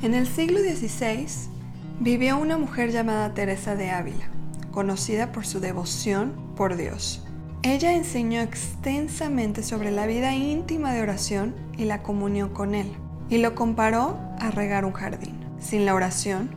En el siglo XVI vivió una mujer llamada Teresa de Ávila, conocida por su devoción por Dios. Ella enseñó extensamente sobre la vida íntima de oración y la comunión con Él, y lo comparó a regar un jardín. Sin la oración,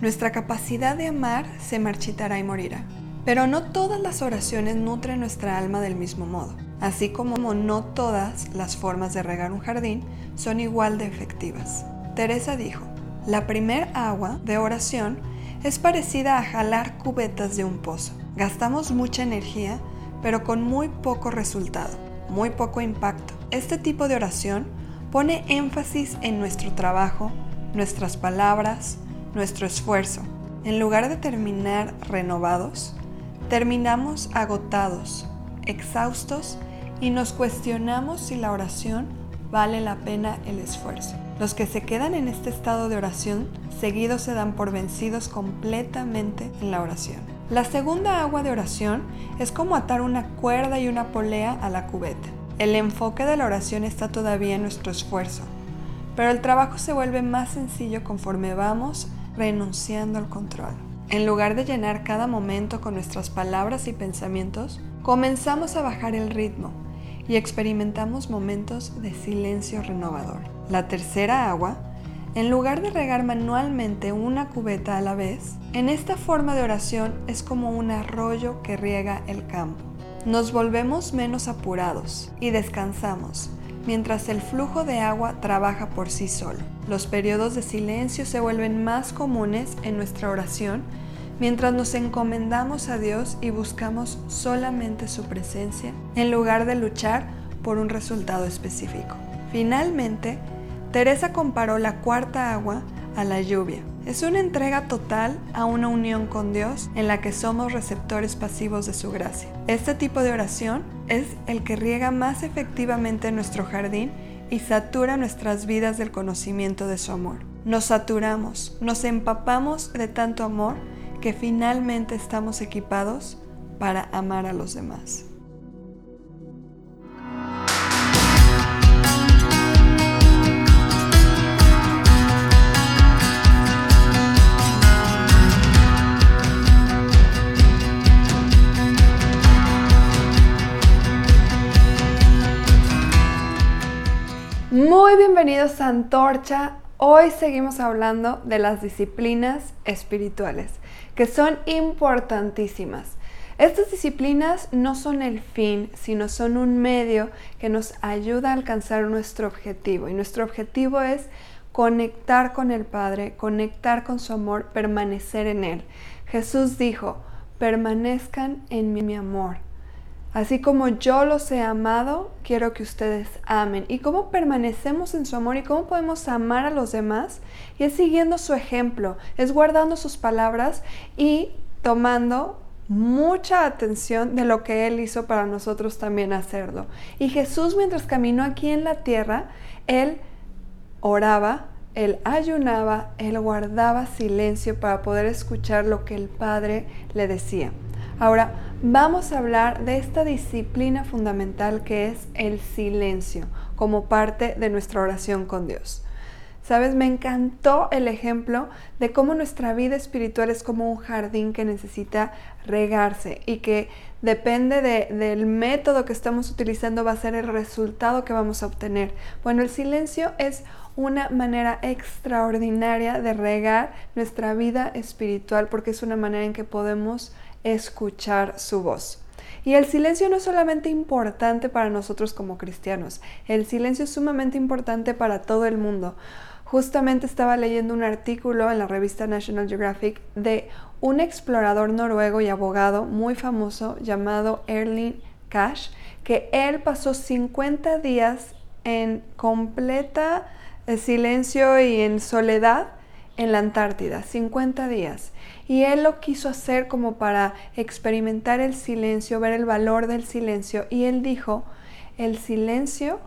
nuestra capacidad de amar se marchitará y morirá. Pero no todas las oraciones nutren nuestra alma del mismo modo, así como no todas las formas de regar un jardín son igual de efectivas. Teresa dijo, la primer agua de oración es parecida a jalar cubetas de un pozo. Gastamos mucha energía, pero con muy poco resultado, muy poco impacto. Este tipo de oración pone énfasis en nuestro trabajo, nuestras palabras, nuestro esfuerzo. En lugar de terminar renovados, terminamos agotados, exhaustos y nos cuestionamos si la oración vale la pena el esfuerzo. Los que se quedan en este estado de oración seguidos se dan por vencidos completamente en la oración. La segunda agua de oración es como atar una cuerda y una polea a la cubeta. El enfoque de la oración está todavía en nuestro esfuerzo, pero el trabajo se vuelve más sencillo conforme vamos renunciando al control. En lugar de llenar cada momento con nuestras palabras y pensamientos, comenzamos a bajar el ritmo y experimentamos momentos de silencio renovador. La tercera agua, en lugar de regar manualmente una cubeta a la vez, en esta forma de oración es como un arroyo que riega el campo. Nos volvemos menos apurados y descansamos mientras el flujo de agua trabaja por sí solo. Los periodos de silencio se vuelven más comunes en nuestra oración mientras nos encomendamos a Dios y buscamos solamente su presencia en lugar de luchar por un resultado específico. Finalmente, Teresa comparó la cuarta agua a la lluvia. Es una entrega total a una unión con Dios en la que somos receptores pasivos de su gracia. Este tipo de oración es el que riega más efectivamente nuestro jardín y satura nuestras vidas del conocimiento de su amor. Nos saturamos, nos empapamos de tanto amor que finalmente estamos equipados para amar a los demás. Muy bienvenidos a Antorcha. Hoy seguimos hablando de las disciplinas espirituales, que son importantísimas. Estas disciplinas no son el fin, sino son un medio que nos ayuda a alcanzar nuestro objetivo. Y nuestro objetivo es conectar con el Padre, conectar con su amor, permanecer en Él. Jesús dijo, permanezcan en mi amor. Así como yo los he amado, quiero que ustedes amen. ¿Y cómo permanecemos en su amor y cómo podemos amar a los demás? Y es siguiendo su ejemplo, es guardando sus palabras y tomando mucha atención de lo que Él hizo para nosotros también hacerlo. Y Jesús mientras caminó aquí en la tierra, Él oraba, Él ayunaba, Él guardaba silencio para poder escuchar lo que el Padre le decía. Ahora, vamos a hablar de esta disciplina fundamental que es el silencio como parte de nuestra oración con Dios. Sabes, me encantó el ejemplo de cómo nuestra vida espiritual es como un jardín que necesita regarse y que depende del método que estamos utilizando va a ser el resultado que vamos a obtener. Bueno, el silencio es una manera extraordinaria de regar nuestra vida espiritual porque es una manera en que podemos escuchar su voz. Y el silencio no es solamente importante para nosotros como cristianos, el silencio es sumamente importante para todo el mundo. Justamente estaba leyendo un artículo en la revista National Geographic de un explorador noruego y abogado muy famoso llamado Erling Cash, que él pasó 50 días en completa eh, silencio y en soledad en la Antártida, 50 días. Y él lo quiso hacer como para experimentar el silencio, ver el valor del silencio. Y él dijo, el silencio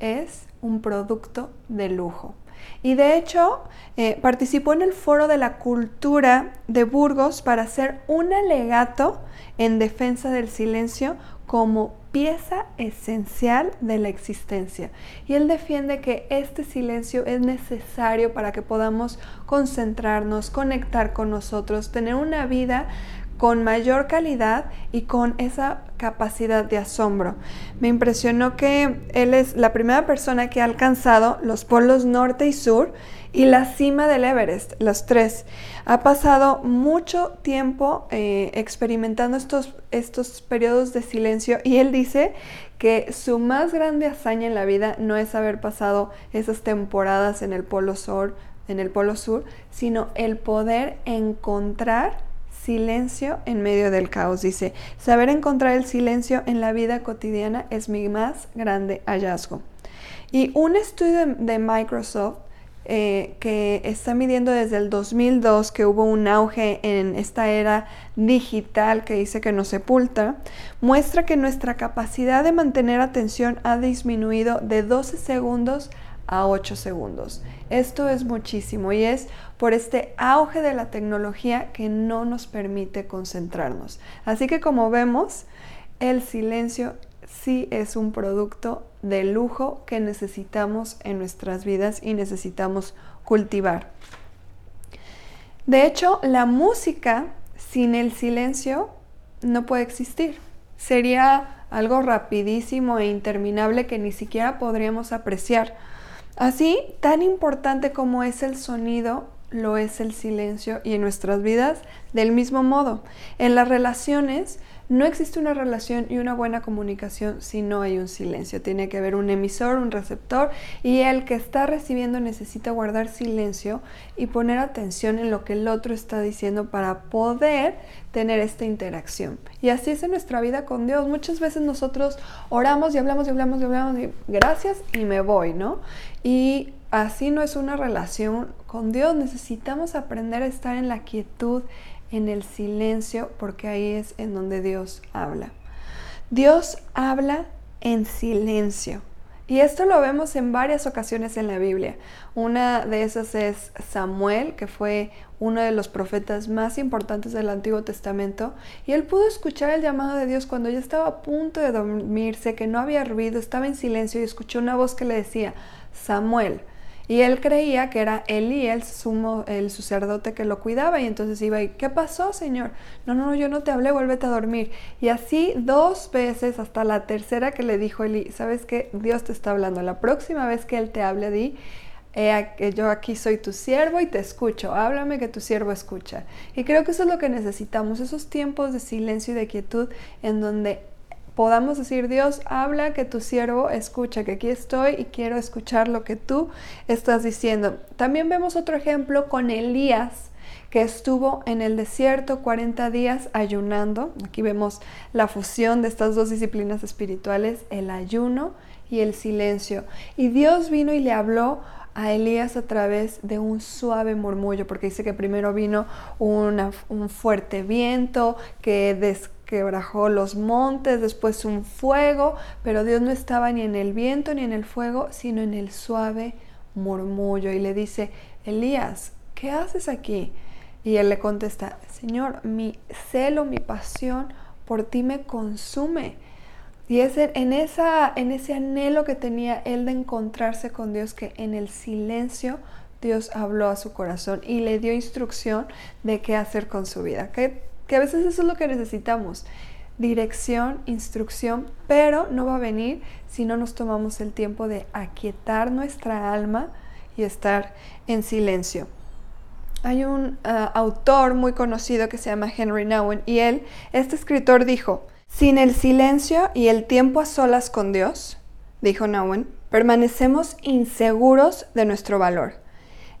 es un producto de lujo. Y de hecho eh, participó en el Foro de la Cultura de Burgos para hacer un alegato en defensa del silencio como pieza esencial de la existencia. Y él defiende que este silencio es necesario para que podamos concentrarnos, conectar con nosotros, tener una vida con mayor calidad y con esa capacidad de asombro. Me impresionó que él es la primera persona que ha alcanzado los polos norte y sur y la cima del Everest, los tres. Ha pasado mucho tiempo eh, experimentando estos, estos periodos de silencio y él dice que su más grande hazaña en la vida no es haber pasado esas temporadas en el polo sur, en el polo sur, sino el poder encontrar silencio en medio del caos. Dice, saber encontrar el silencio en la vida cotidiana es mi más grande hallazgo. Y un estudio de Microsoft eh, que está midiendo desde el 2002 que hubo un auge en esta era digital que dice que nos sepulta, muestra que nuestra capacidad de mantener atención ha disminuido de 12 segundos a 8 segundos. Esto es muchísimo y es por este auge de la tecnología que no nos permite concentrarnos. Así que como vemos, el silencio sí es un producto de lujo que necesitamos en nuestras vidas y necesitamos cultivar. De hecho, la música sin el silencio no puede existir. Sería algo rapidísimo e interminable que ni siquiera podríamos apreciar. Así, tan importante como es el sonido, lo es el silencio y en nuestras vidas del mismo modo. En las relaciones no existe una relación y una buena comunicación si no hay un silencio. Tiene que haber un emisor, un receptor y el que está recibiendo necesita guardar silencio y poner atención en lo que el otro está diciendo para poder tener esta interacción. Y así es en nuestra vida con Dios. Muchas veces nosotros oramos y hablamos y hablamos y hablamos y gracias y me voy, ¿no? Y así no es una relación con Dios. Necesitamos aprender a estar en la quietud, en el silencio, porque ahí es en donde Dios habla. Dios habla en silencio. Y esto lo vemos en varias ocasiones en la Biblia. Una de esas es Samuel, que fue uno de los profetas más importantes del Antiguo Testamento, y él pudo escuchar el llamado de Dios cuando ya estaba a punto de dormirse, que no había ruido, estaba en silencio y escuchó una voz que le decía, Samuel. Y él creía que era Elí, el, sumo, el sacerdote que lo cuidaba, y entonces iba y, ¿qué pasó, Señor? No, no, yo no te hablé, vuélvete a dormir. Y así dos veces, hasta la tercera que le dijo Elí, ¿sabes qué? Dios te está hablando. La próxima vez que él te hable, di, eh, yo aquí soy tu siervo y te escucho, háblame que tu siervo escucha. Y creo que eso es lo que necesitamos, esos tiempos de silencio y de quietud en donde podamos decir, Dios, habla que tu siervo escucha, que aquí estoy y quiero escuchar lo que tú estás diciendo. También vemos otro ejemplo con Elías que estuvo en el desierto 40 días ayunando. Aquí vemos la fusión de estas dos disciplinas espirituales, el ayuno y el silencio. Y Dios vino y le habló a Elías a través de un suave murmullo, porque dice que primero vino un fuerte viento que des quebrajó los montes, después un fuego, pero Dios no estaba ni en el viento ni en el fuego, sino en el suave murmullo. Y le dice, Elías, ¿qué haces aquí? Y él le contesta, Señor, mi celo, mi pasión por ti me consume. Y es en, esa, en ese anhelo que tenía él de encontrarse con Dios, que en el silencio Dios habló a su corazón y le dio instrucción de qué hacer con su vida. ¿Qué que a veces eso es lo que necesitamos. Dirección, instrucción, pero no va a venir si no nos tomamos el tiempo de aquietar nuestra alma y estar en silencio. Hay un ah, autor muy conocido que se llama Henry Nouwen y él, este escritor dijo, sin el silencio y el tiempo a solas con Dios, dijo Nouwen, permanecemos inseguros de nuestro valor.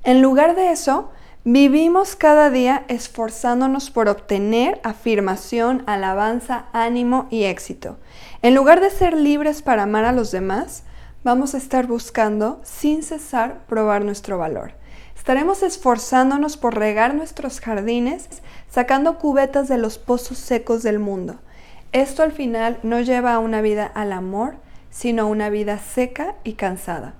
En lugar de eso, Vivimos cada día esforzándonos por obtener afirmación, alabanza, ánimo y éxito. En lugar de ser libres para amar a los demás, vamos a estar buscando sin cesar probar nuestro valor. Estaremos esforzándonos por regar nuestros jardines, sacando cubetas de los pozos secos del mundo. Esto al final no lleva a una vida al amor, sino a una vida seca y cansada.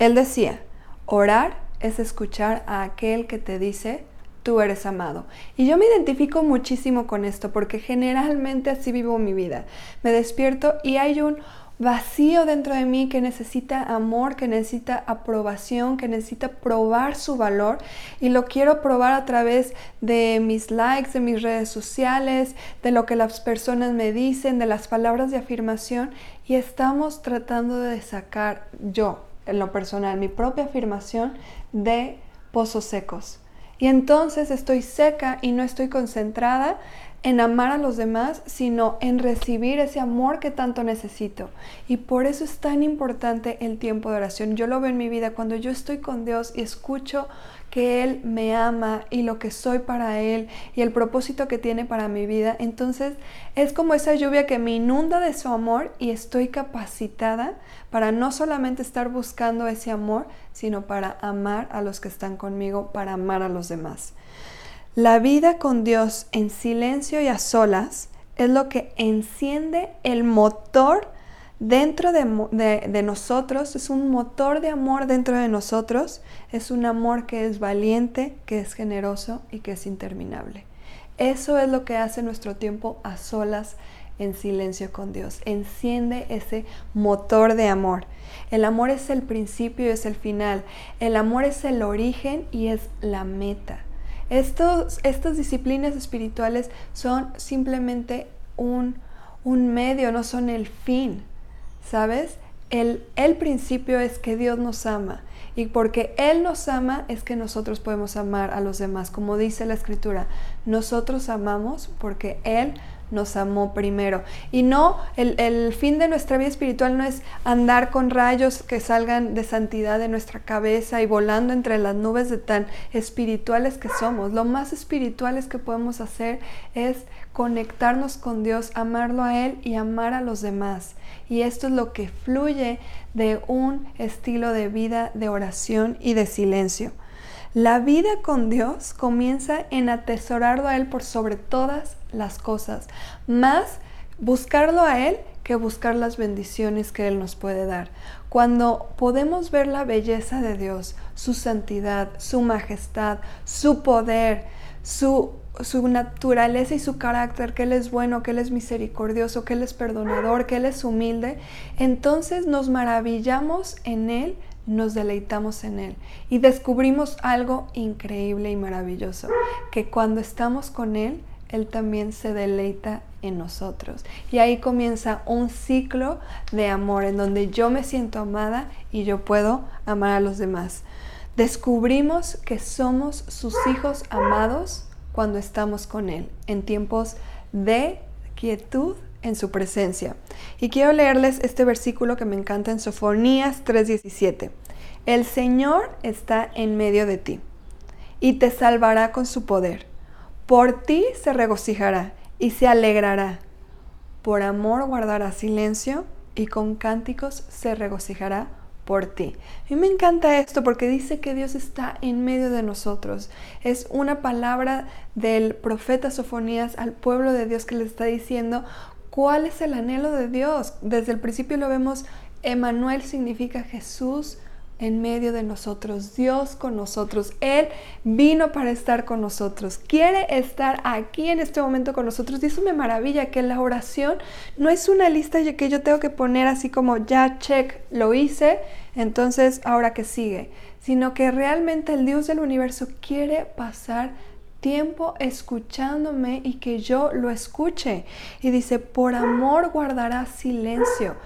Él decía, orar es escuchar a aquel que te dice tú eres amado. Y yo me identifico muchísimo con esto porque generalmente así vivo mi vida. Me despierto y hay un vacío dentro de mí que necesita amor, que necesita aprobación, que necesita probar su valor y lo quiero probar a través de mis likes, de mis redes sociales, de lo que las personas me dicen, de las palabras de afirmación y estamos tratando de sacar yo, en lo personal, mi propia afirmación de pozos secos. Y entonces estoy seca y no estoy concentrada en amar a los demás, sino en recibir ese amor que tanto necesito. Y por eso es tan importante el tiempo de oración. Yo lo veo en mi vida cuando yo estoy con Dios y escucho que Él me ama y lo que soy para Él y el propósito que tiene para mi vida. Entonces es como esa lluvia que me inunda de su amor y estoy capacitada para no solamente estar buscando ese amor, sino para amar a los que están conmigo, para amar a los demás. La vida con Dios en silencio y a solas es lo que enciende el motor dentro de, nosotros, es un motor de amor dentro de nosotros, es un amor que es valiente, que es generoso y que es interminable. Eso es lo que hace nuestro tiempo a solas en silencio con Dios. Enciende ese motor de amor. El amor es el principio y es el final. El amor es el origen y es la meta. Estos, estas disciplinas espirituales son simplemente un, un medio, no son el fin, ¿sabes? El, el principio es que Dios nos ama y porque Él nos ama es que nosotros podemos amar a los demás. Como dice la escritura, nosotros amamos porque Él nos amó primero. Y no, el, fin de nuestra vida espiritual no es andar con rayos que salgan de santidad de nuestra cabeza y volando entre las nubes de tan espirituales que somos. Lo más espirituales que podemos hacer es conectarnos con Dios, amarlo a Él y amar a los demás. Y esto es lo que fluye de un estilo de vida de oración y de silencio. La vida con Dios comienza en atesorarlo a Él por sobre todas las cosas, más buscarlo a Él que buscar las bendiciones que Él nos puede dar. Cuando podemos ver la belleza de Dios, su santidad, su majestad, su poder, su, su naturaleza y su carácter, que Él es bueno, que Él es misericordioso, que Él es perdonador, que Él es humilde, entonces nos maravillamos en Él nos deleitamos en Él y descubrimos algo increíble y maravilloso, que cuando estamos con Él, Él también se deleita en nosotros. Y ahí comienza un ciclo de amor en donde yo me siento amada y yo puedo amar a los demás. Descubrimos que somos sus hijos amados cuando estamos con Él, en tiempos de quietud en su presencia. Y quiero leerles este versículo que me encanta en Sofonías 3:17. El Señor está en medio de ti y te salvará con su poder. Por ti se regocijará y se alegrará. Por amor guardará silencio y con cánticos se regocijará por ti. A mí me encanta esto porque dice que Dios está en medio de nosotros. Es una palabra del profeta Sofonías al pueblo de Dios que le está diciendo ¿Cuál es el anhelo de Dios? Desde el principio lo vemos, Emanuel significa Jesús en medio de nosotros, Dios con nosotros. Él vino para estar con nosotros, quiere estar aquí en este momento con nosotros. Y eso me maravilla, que la oración no es una lista que yo tengo que poner así como ya check, lo hice, entonces ahora que sigue, sino que realmente el Dios del universo quiere pasar tiempo escuchándome y que yo lo escuche. Y dice, por amor guardará silencio.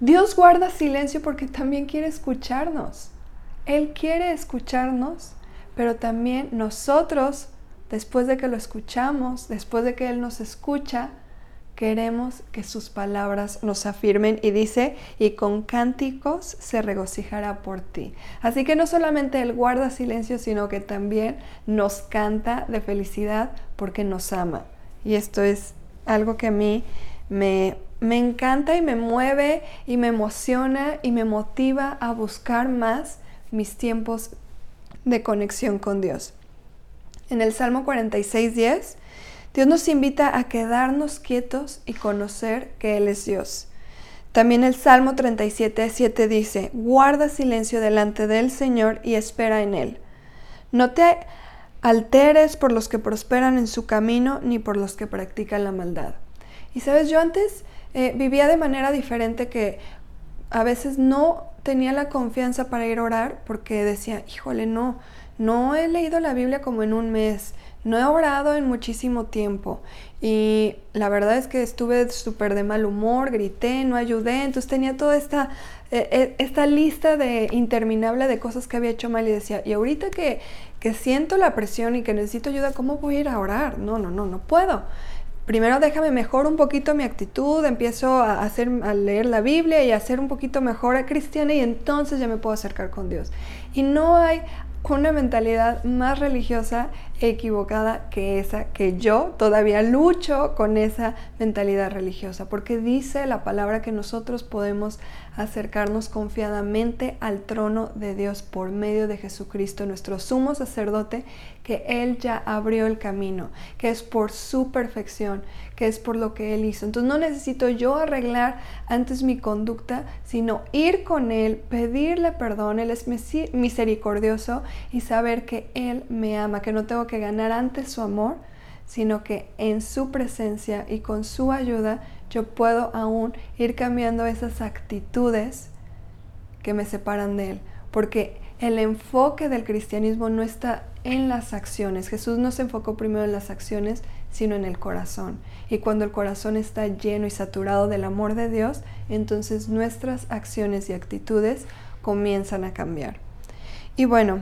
Dios guarda silencio porque también quiere escucharnos. Él quiere escucharnos, pero también nosotros, después de que lo escuchamos, después de que Él nos escucha, queremos que sus palabras nos afirmen y dice, y con cánticos se regocijará por ti. Así que no solamente Él guarda silencio, sino que también nos canta de felicidad porque nos ama. Y esto es algo que a mí me, me encanta y me mueve y me emociona y me motiva a buscar más mis tiempos de conexión con Dios. En el Salmo 46, 10 Dios nos invita a quedarnos quietos y conocer que Él es Dios. También el Salmo 37, 7 dice, guarda silencio delante del Señor y espera en Él. No te alteres por los que prosperan en su camino, ni por los que practican la maldad. Y sabes, yo antes eh, vivía de manera diferente que a veces no tenía la confianza para ir a orar porque decía, híjole, no, no he leído la Biblia como en un mes, no he orado en muchísimo tiempo y la verdad es que estuve súper de mal humor, grité, no ayudé, entonces tenía toda esta, eh, eh, esta lista de interminable de cosas que había hecho mal y decía, y ahorita que, que siento la presión y que necesito ayuda, ¿cómo voy a ir a orar? No, no, no, no puedo primero déjame mejor un poquito mi actitud, empiezo a, hacer, a leer la Biblia y a ser un poquito mejor a cristiana y entonces ya me puedo acercar con Dios. Y no hay una mentalidad más religiosa equivocada que esa, que yo todavía lucho con esa mentalidad religiosa, porque dice la palabra que nosotros podemos acercarnos confiadamente al trono de Dios por medio de Jesucristo, nuestro sumo sacerdote, que Él ya abrió el camino, que es por su perfección, que es por lo que Él hizo. Entonces no necesito yo arreglar antes mi conducta, sino ir con Él, pedirle perdón, Él es misericordioso y saber que Él me ama, que no tengo que ganar antes su amor, sino que en su presencia y con su ayuda yo puedo aún ir cambiando esas actitudes que me separan de Él. Porque el enfoque del cristianismo no está en las acciones. Jesús no se enfocó primero en las acciones, sino en el corazón. Y cuando el corazón está lleno y saturado del amor de Dios, entonces nuestras acciones y actitudes comienzan a cambiar. Y bueno,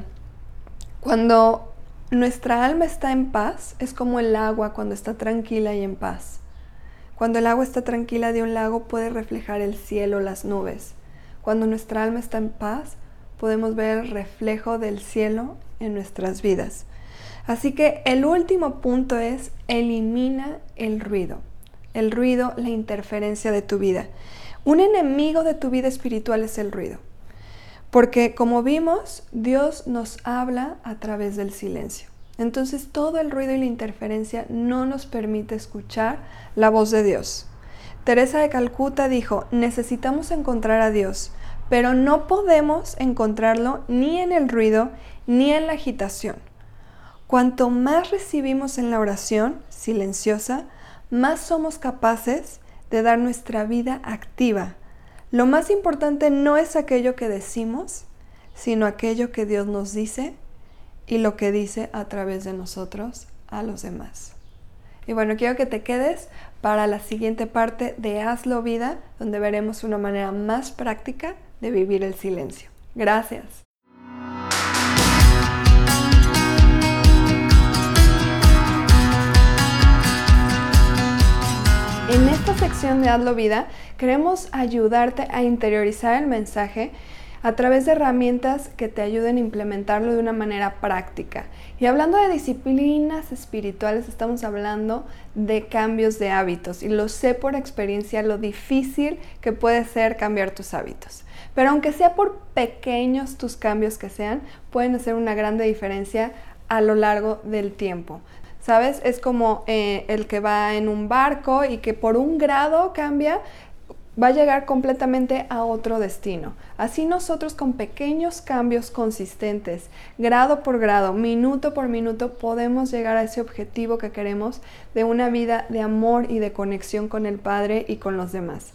cuando nuestra alma está en paz, es como el agua cuando está tranquila y en paz. Cuando el agua está tranquila de un lago puede reflejar el cielo, las nubes. Cuando nuestra alma está en paz, podemos ver el reflejo del cielo en nuestras vidas. Así que el último punto es elimina el ruido. El ruido, la interferencia de tu vida. Un enemigo de tu vida espiritual es el ruido. Porque como vimos, Dios nos habla a través del silencio. Entonces todo el ruido y la interferencia no nos permite escuchar la voz de Dios. Teresa de Calcuta dijo, necesitamos encontrar a Dios, pero no podemos encontrarlo ni en el ruido ni en la agitación. Cuanto más recibimos en la oración silenciosa, más somos capaces de dar nuestra vida activa. Lo más importante no es aquello que decimos, sino aquello que Dios nos dice y lo que dice a través de nosotros a los demás. Y bueno, quiero que te quedes para la siguiente parte de Hazlo Vida, donde veremos una manera más práctica de vivir el silencio. Gracias. En esta sección de Hazlo Vida queremos ayudarte a interiorizar el mensaje a través de herramientas que te ayuden a implementarlo de una manera práctica. Y hablando de disciplinas espirituales, estamos hablando de cambios de hábitos y lo sé por experiencia lo difícil que puede ser cambiar tus hábitos. Pero aunque sea por pequeños tus cambios que sean, pueden hacer una grande diferencia a lo largo del tiempo. ¿Sabes? Es como eh, el que va en un barco y que por un grado cambia, va a llegar completamente a otro destino. Así nosotros con pequeños cambios consistentes, grado por grado, minuto por minuto, podemos llegar a ese objetivo que queremos de una vida de amor y de conexión con el Padre y con los demás.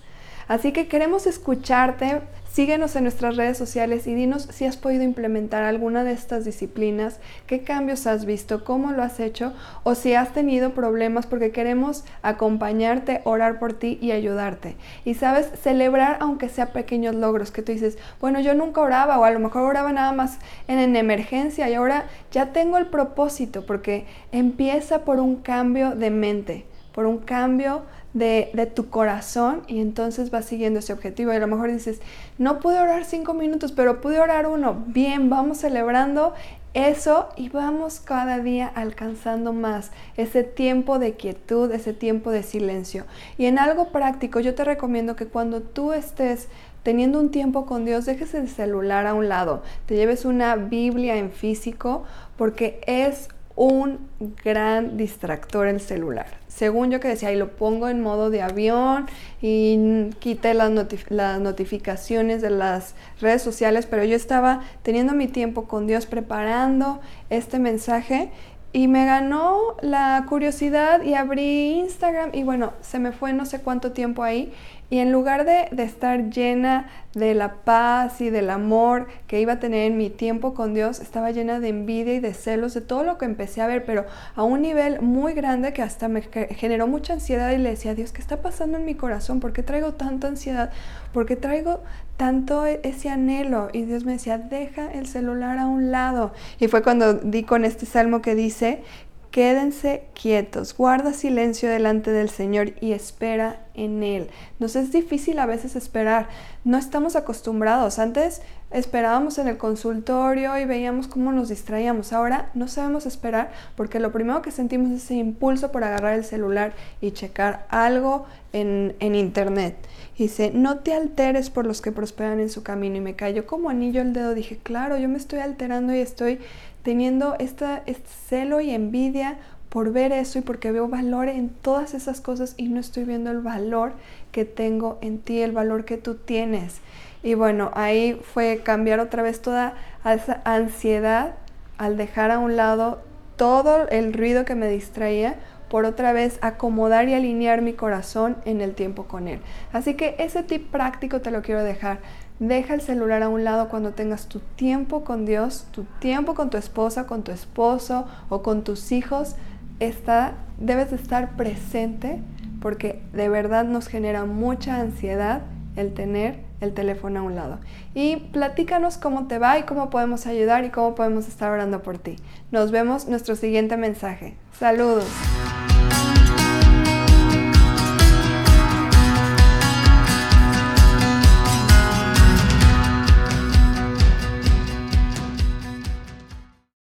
Así que queremos escucharte Síguenos en nuestras redes sociales y dinos si has podido implementar alguna de estas disciplinas, qué cambios has visto, cómo lo has hecho o si has tenido problemas porque queremos acompañarte, orar por ti y ayudarte. Y sabes, celebrar aunque sea pequeños logros que tú dices, bueno, yo nunca oraba o a lo mejor oraba nada más en, en emergencia y ahora ya tengo el propósito porque empieza por un cambio de mente, por un cambio de, tu corazón y entonces vas siguiendo ese objetivo. Y a lo mejor dices, no pude orar cinco minutos, pero pude orar uno. Bien, vamos celebrando eso y vamos cada día alcanzando más ese tiempo de quietud, ese tiempo de silencio. Y en algo práctico, yo te recomiendo que cuando tú estés teniendo un tiempo con Dios, dejes el celular a un lado, te lleves una Biblia en físico porque es un gran distractor el celular. Según yo que decía, y lo pongo en modo de avión y quité las, las, notificaciones de las redes sociales, pero yo estaba teniendo mi tiempo con Dios preparando este mensaje y me ganó la curiosidad y abrí Instagram y bueno, se me fue no sé cuánto tiempo ahí y en lugar de, estar llena de la paz y del amor que iba a tener en mi tiempo con Dios, estaba llena de envidia y de celos de todo lo que empecé a ver, pero a un nivel muy grande que hasta me generó mucha ansiedad y le decía, Dios, ¿qué está pasando en mi corazón? ¿Por qué traigo tanta ansiedad? ¿Por qué traigo tanto e-, ese anhelo? Y Dios me decía, deja el celular a un lado. Y fue cuando di con este salmo que dice Quédense quietos, guarda silencio delante del Señor y espera en Él. Nos es difícil a veces esperar, no estamos acostumbrados. Antes esperábamos en el consultorio y veíamos cómo nos distraíamos. Ahora no sabemos esperar porque lo primero que sentimos es ese impulso por agarrar el celular y checar algo en, en internet. dice, no te alteres por los que prosperan en su camino. Y me cayó como anillo el dedo. Dije, claro, yo me estoy alterando y estoy teniendo esta, este celo y envidia por ver eso y porque veo valor en todas esas cosas y no estoy viendo el valor que tengo en ti, el valor que tú tienes. Y bueno, ahí fue cambiar otra vez toda esa ansiedad al dejar a un lado todo el ruido que me distraía por otra vez acomodar y alinear mi corazón en el tiempo con Él. Así que ese tip práctico te lo quiero dejar. Deja el celular a un lado cuando tengas tu tiempo con Dios, tu tiempo con tu esposa, con tu esposo o con tus hijos. Está, debes de estar presente porque de verdad nos genera mucha ansiedad el tener el teléfono a un lado. Y platícanos cómo te va y cómo podemos ayudar y cómo podemos estar orando por ti. Nos vemos nuestro siguiente mensaje. Saludos.